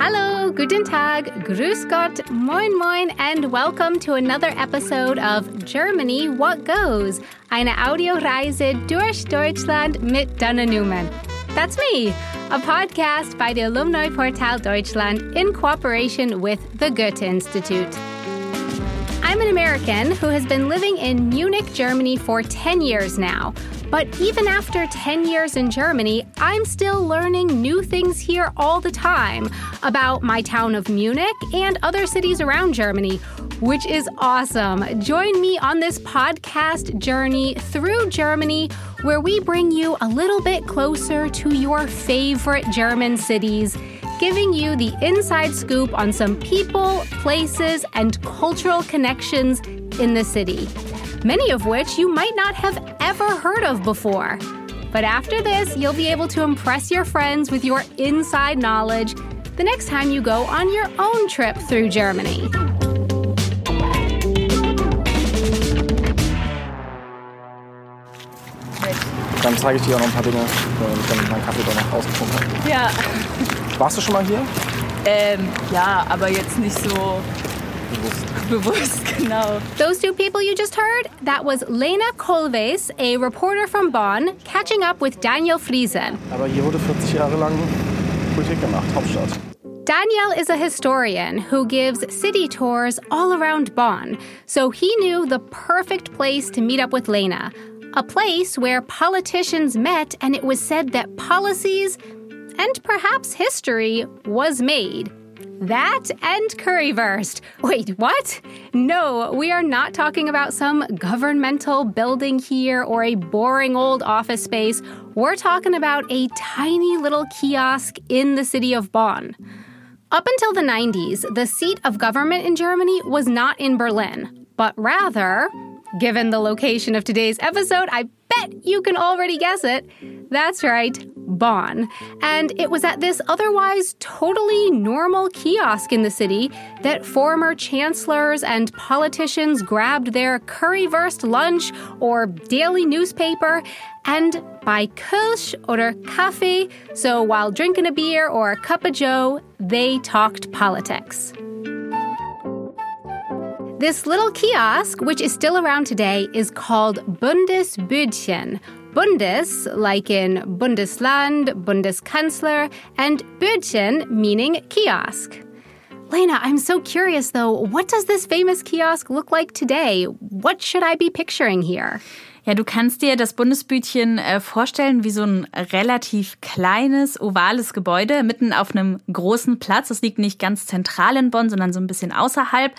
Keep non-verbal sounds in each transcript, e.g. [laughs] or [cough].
Hallo, guten Tag, grüß Gott, moin moin, and welcome to another episode of Germany What Goes, eine Audioreise durch Deutschland mit Dana Newman. That's me, a podcast by the Alumni Portal Deutschland in cooperation with the Goethe Institute. I'm an American who has been living in Munich, Germany for 10 years now. But even after 10 years in Germany, I'm still learning new things here all the time about my town of Munich and other cities around Germany, which is awesome. Join me on this podcast journey through Germany where we bring you a little bit closer to your favorite German cities giving you the inside scoop on some people, places, and cultural connections in the city many of which you might not have ever heard of before. But after this, you'll be able to impress your friends with your inside knowledge the next time you go on your own trip through Germany. Dann zeige ich dir auch noch ein paar Dinge, wenn ich dann meinen Kaffee danach ausgetrunken habe. Ja. Warst du schon mal hier? Ähm, ja, aber jetzt nicht so Bewusst. bewusst, genau. Those two people you just heard, that was Lena Kolves, a reporter from Bonn, catching up with Daniel Friesen. Aber hier wurde 40 Jahre lang Politik gemacht, Hauptstadt. Daniel is a historian who gives city tours all around Bonn, so he knew the perfect place to meet up with Lena. A place where politicians met and it was said that policies and perhaps history was made. That and currywurst. Wait, what? No, we are not talking about some governmental building here or a boring old office space. We're talking about a tiny little kiosk in the city of Bonn. Up until the 90s, the seat of government in Germany was not in Berlin, but rather, given the location of today's episode, I bet you can already guess it. That's right, Bonn. And it was at this otherwise totally normal kiosk in the city that former chancellors and politicians grabbed their currywurst lunch or daily newspaper and by Kölsch or Kaffee, so while drinking a beer or a cup of joe, they talked politics. This little kiosk, which is still around today, is called Bundesbüdchen. Bundes, like in Bundesland, Bundeskanzler, and Bödchen, meaning kiosk. Lena, I'm so curious though, what does this famous kiosk look like today? What should I be picturing here? Ja, du kannst dir das Bundesbütchen äh, vorstellen wie so ein relativ kleines, ovales Gebäude mitten auf einem großen Platz. Das liegt nicht ganz zentral in Bonn, sondern so ein bisschen außerhalb.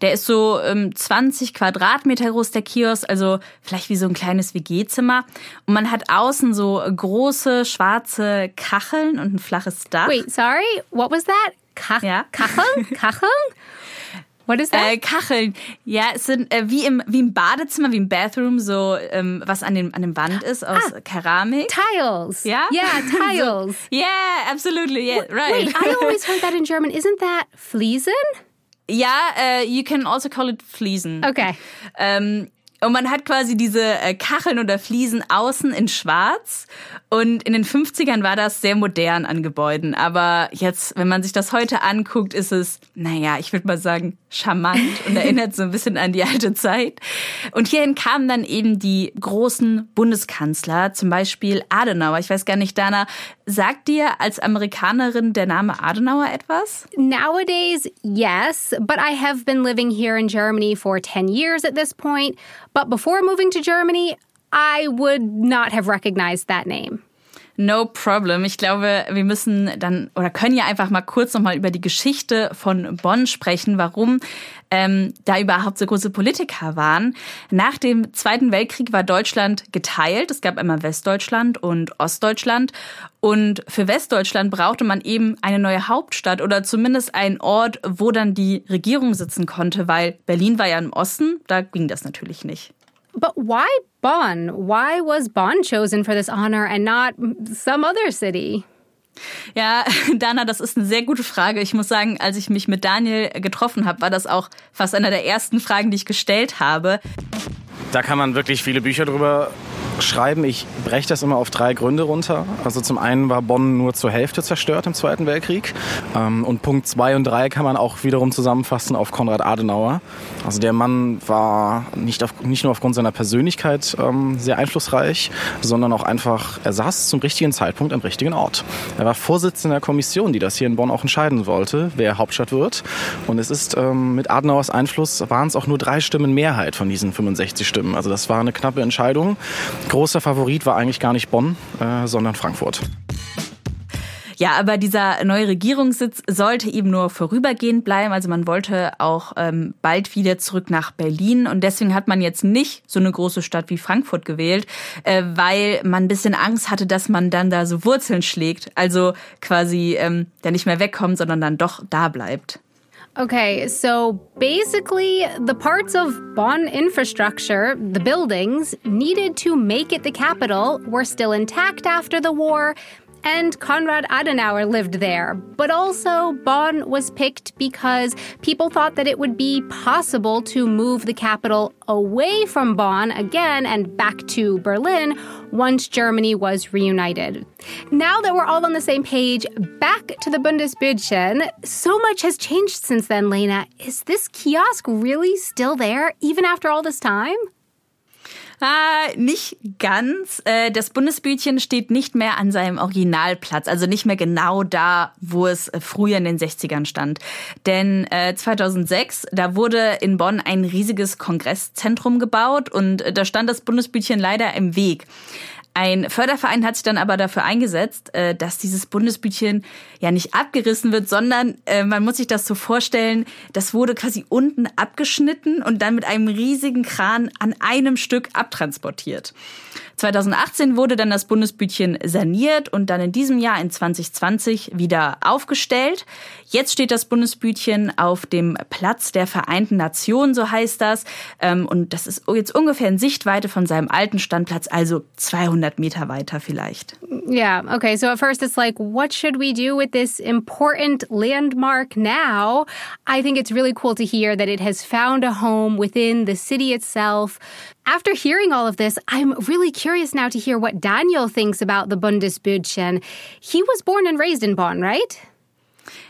Der ist so ähm, 20 Quadratmeter groß, der Kiosk, also vielleicht wie so ein kleines WG-Zimmer. Und man hat außen so große schwarze Kacheln und ein flaches Dach. Wait, sorry, what was that? Kach Ja. Kacheln? [laughs] Kacheln? What is that? Äh, Kacheln. Ja, es sind äh, wie im wie im Badezimmer, wie im Bathroom, so ähm, was an dem an dem Wand ist aus Keramik. tiles. Ja? Yeah, [laughs] tiles. Yeah, absolutely. Yeah, right. Wait, I always heard that in German. Isn't that Fliesen? ja, äh, you can also call it Fliesen. Okay. Ähm, und man hat quasi diese äh, Kacheln oder Fliesen außen in schwarz. Und in den 50ern war das sehr modern an Gebäuden. Aber jetzt, wenn man sich das heute anguckt, ist es, naja, ich würde mal sagen, charmant und erinnert so ein bisschen an die alte Zeit. Und hierhin kamen dann eben die großen Bundeskanzler, zum Beispiel Adenauer. Ich weiß gar nicht, Dana, sagt dir als Amerikanerin der Name Adenauer etwas? Nowadays, yes, but I have been living here in Germany for 10 years at this point. But before moving to Germany, I would not have recognized that name. No problem. Ich glaube, wir müssen dann oder können ja einfach mal kurz nochmal über die Geschichte von Bonn sprechen, warum ähm, da überhaupt so große Politiker waren. Nach dem Zweiten Weltkrieg war Deutschland geteilt. Es gab einmal Westdeutschland und Ostdeutschland. Und für Westdeutschland brauchte man eben eine neue Hauptstadt oder zumindest einen Ort, wo dann die Regierung sitzen konnte, weil Berlin war ja im Osten, da ging das natürlich nicht. But why Bonn? Why was Bonn chosen for this honor and not some other city? Ja, [laughs] Dana, das ist eine sehr gute Frage. Ich muss sagen, als ich mich mit Daniel getroffen habe, war das auch fast einer der ersten Fragen, die ich gestellt habe. Da kann man wirklich viele Bücher drüber schreiben. Ich breche das immer auf drei Gründe runter. Also zum einen war Bonn nur zur Hälfte zerstört im Zweiten Weltkrieg und Punkt 2 und 3 kann man auch wiederum zusammenfassen auf Konrad Adenauer. Also der Mann war nicht, auf, nicht nur aufgrund seiner Persönlichkeit ähm, sehr einflussreich, sondern auch einfach, er saß zum richtigen Zeitpunkt am richtigen Ort. Er war Vorsitzender der Kommission, die das hier in Bonn auch entscheiden wollte, wer Hauptstadt wird. Und es ist ähm, mit Adenauers Einfluss waren es auch nur drei Stimmen Mehrheit von diesen 65 Stimmen. Also das war eine knappe Entscheidung. Großer Favorit war eigentlich gar nicht Bonn, äh, sondern Frankfurt. Ja, aber dieser neue Regierungssitz sollte eben nur vorübergehend bleiben. Also man wollte auch ähm, bald wieder zurück nach Berlin. Und deswegen hat man jetzt nicht so eine große Stadt wie Frankfurt gewählt, äh, weil man ein bisschen Angst hatte, dass man dann da so Wurzeln schlägt. Also quasi ähm, der nicht mehr wegkommt, sondern dann doch da bleibt. Okay, so basically, the parts of Bonn infrastructure, the buildings, needed to make it the capital were still intact after the war, and Konrad Adenauer lived there. But also, Bonn was picked because people thought that it would be possible to move the capital away from Bonn again and back to Berlin once Germany was reunited. Now that we're all on the same page, back to the Bundesbürdchen. So much has changed since then, Lena. Is this kiosk really still there, even after all this time? Ah, nicht ganz. Äh, das Bundesbütchen steht nicht mehr an seinem Originalplatz, also nicht mehr genau da, wo es früher in den 60ern stand. Denn 2006, äh, da wurde in Bonn ein riesiges Kongresszentrum gebaut und äh, da stand das Bundesbütchen leider im Weg. Ein Förderverein hat sich dann aber dafür eingesetzt, äh, dass dieses Bundesbütchen ja nicht abgerissen wird, sondern äh, man muss sich das so vorstellen, das wurde quasi unten abgeschnitten und dann mit einem riesigen Kran an einem Stück abtransportiert. 2018 wurde dann das Bundesbütchen saniert und dann in diesem Jahr in 2020 wieder aufgestellt. Jetzt steht das Bundesbütchen auf dem Platz der Vereinten Nationen, so heißt das. Ähm, und das ist jetzt ungefähr in Sichtweite von seinem alten Standplatz, also 200 Meter weiter vielleicht. Yeah, okay. So at first it's like, what should we do with this important landmark now? I think it's really cool to hear that it has found a home within the city itself. After hearing all of this, I'm really curious now to hear what Daniel thinks about the Bundesbürdchen. He was born and raised in Bonn, right?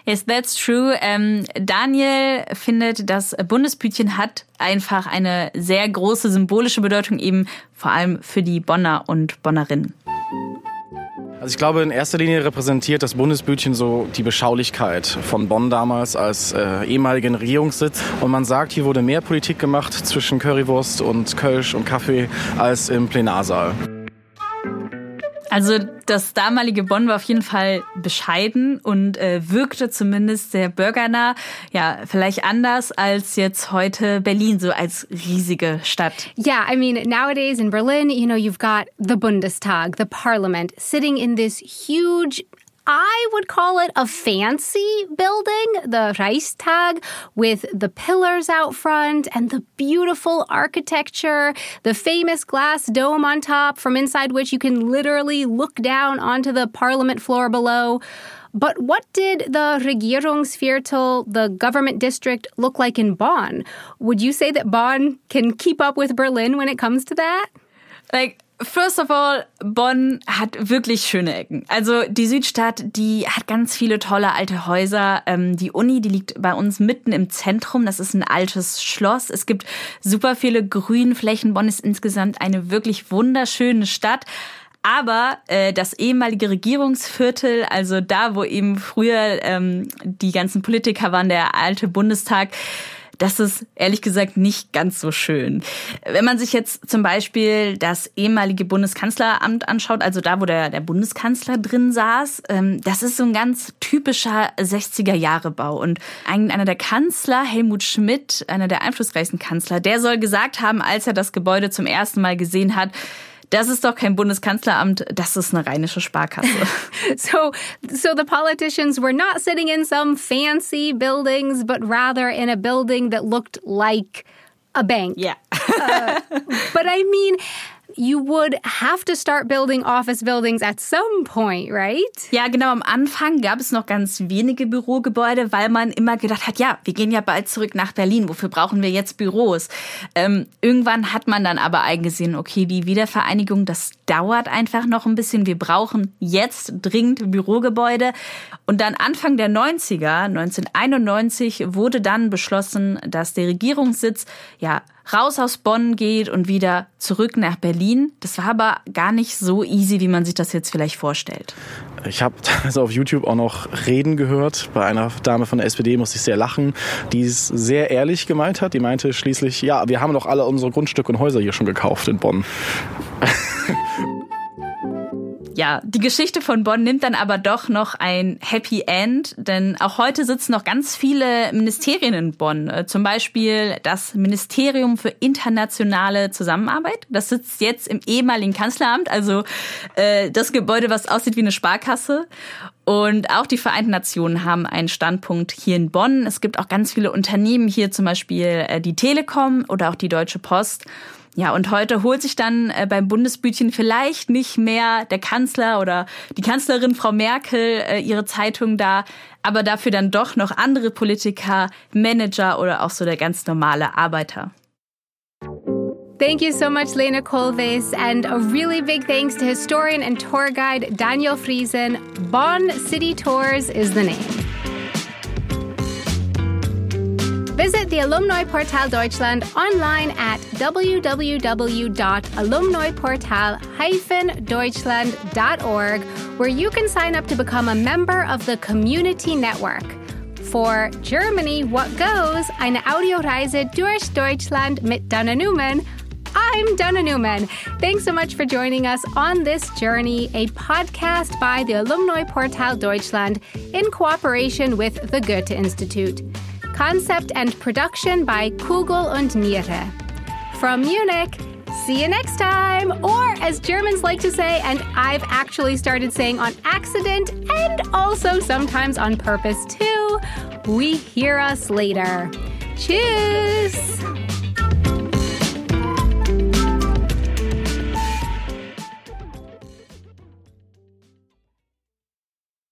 Yes, that's true. Ähm, Daniel findet, das Bundesbütchen hat einfach eine sehr große symbolische Bedeutung, eben vor allem für die Bonner und Bonnerinnen. Also ich glaube, in erster Linie repräsentiert das Bundesbütchen so die Beschaulichkeit von Bonn damals als äh, ehemaligen Regierungssitz. Und man sagt, hier wurde mehr Politik gemacht zwischen Currywurst und Kölsch und Kaffee als im Plenarsaal. Also das damalige Bonn war auf jeden Fall bescheiden und äh, wirkte zumindest sehr bürgernah. Ja, vielleicht anders als jetzt heute Berlin, so als riesige Stadt. Yeah, I mean, nowadays in Berlin, you know, you've got the Bundestag, the parliament, sitting in this huge I would call it a fancy building, the Reichstag, with the pillars out front and the beautiful architecture, the famous glass dome on top, from inside which you can literally look down onto the parliament floor below. But what did the Regierungsviertel, the government district, look like in Bonn? Would you say that Bonn can keep up with Berlin when it comes to that? Like, First of all, Bonn hat wirklich schöne Ecken. Also die Südstadt, die hat ganz viele tolle alte Häuser. Ähm, die Uni, die liegt bei uns mitten im Zentrum. Das ist ein altes Schloss. Es gibt super viele Grünflächen. Bonn ist insgesamt eine wirklich wunderschöne Stadt. Aber äh, das ehemalige Regierungsviertel, also da, wo eben früher ähm, die ganzen Politiker waren, der alte Bundestag, das ist ehrlich gesagt nicht ganz so schön. Wenn man sich jetzt zum Beispiel das ehemalige Bundeskanzleramt anschaut, also da, wo der, der Bundeskanzler drin saß, ähm, das ist so ein ganz typischer 60er-Jahre-Bau. Und einer der Kanzler, Helmut Schmidt, einer der einflussreichsten Kanzler, der soll gesagt haben, als er das Gebäude zum ersten Mal gesehen hat, das ist doch kein Bundeskanzleramt, das ist eine rheinische Sparkasse. [laughs] so, so the politicians were not sitting in some fancy buildings, but rather in a building that looked like a bank. Yeah. uh, [laughs] but I mean, you would have to start building office buildings at some point, right? Ja, genau. Am Anfang gab es noch ganz wenige Bürogebäude, weil man immer gedacht hat, ja, wir gehen ja bald zurück nach Berlin. Wofür brauchen wir jetzt Büros? Ähm, irgendwann hat man dann aber eingesehen, okay, die Wiedervereinigung, das dauert einfach noch ein bisschen. Wir brauchen jetzt dringend Bürogebäude. Und dann Anfang der 90er, 1991, wurde dann beschlossen, dass der Regierungssitz ja raus aus Bonn geht und wieder zurück nach Berlin. Das war aber gar nicht so easy, wie man sich das jetzt vielleicht vorstellt. Ich habe also [laughs] auf YouTube auch noch Reden gehört. Bei einer Dame von der SPD musste ich sehr lachen, die es sehr ehrlich gemeint hat. Die meinte schließlich, ja, wir haben doch alle unsere Grundstücke und Häuser hier schon gekauft in Bonn. [laughs] Ja, die Geschichte von Bonn nimmt dann aber doch noch ein Happy End, denn auch heute sitzen noch ganz viele Ministerien in Bonn. Äh, zum Beispiel das Ministerium für internationale Zusammenarbeit. Das sitzt jetzt im ehemaligen Kanzleramt, also äh, das Gebäude, was aussieht wie eine Sparkasse. Und auch die Vereinten Nationen haben einen Standpunkt hier in Bonn. Es gibt auch ganz viele Unternehmen hier, zum Beispiel äh, die Telekom oder auch die Deutsche Post. Ja, und heute holt sich dann äh, beim Bundesbütchen vielleicht nicht mehr der Kanzler oder die Kanzlerin Frau Merkel äh, ihre Zeitung da, aber dafür dann doch noch andere Politiker, Manager oder auch so der ganz normale Arbeiter. Thank you so much, Lena Kolves, and a really big thanks to historian and tour guide Daniel Friesen. Bonn City Tours is the name. The Alumni Portal Deutschland online at www.alumniportal-deutschland.org, where you can sign up to become a member of the community network. For Germany, what goes? Eine Audioreise durch Deutschland mit Dana Newman. I'm Dana Newman. Thanks so much for joining us on this journey, a podcast by the Alumni Portal Deutschland in cooperation with the Goethe Institute. Concept and production by Kugel und Niere. From Munich, see you next time! Or, as Germans like to say, and I've actually started saying on accident and also sometimes on purpose too, we hear us later. Tschüss!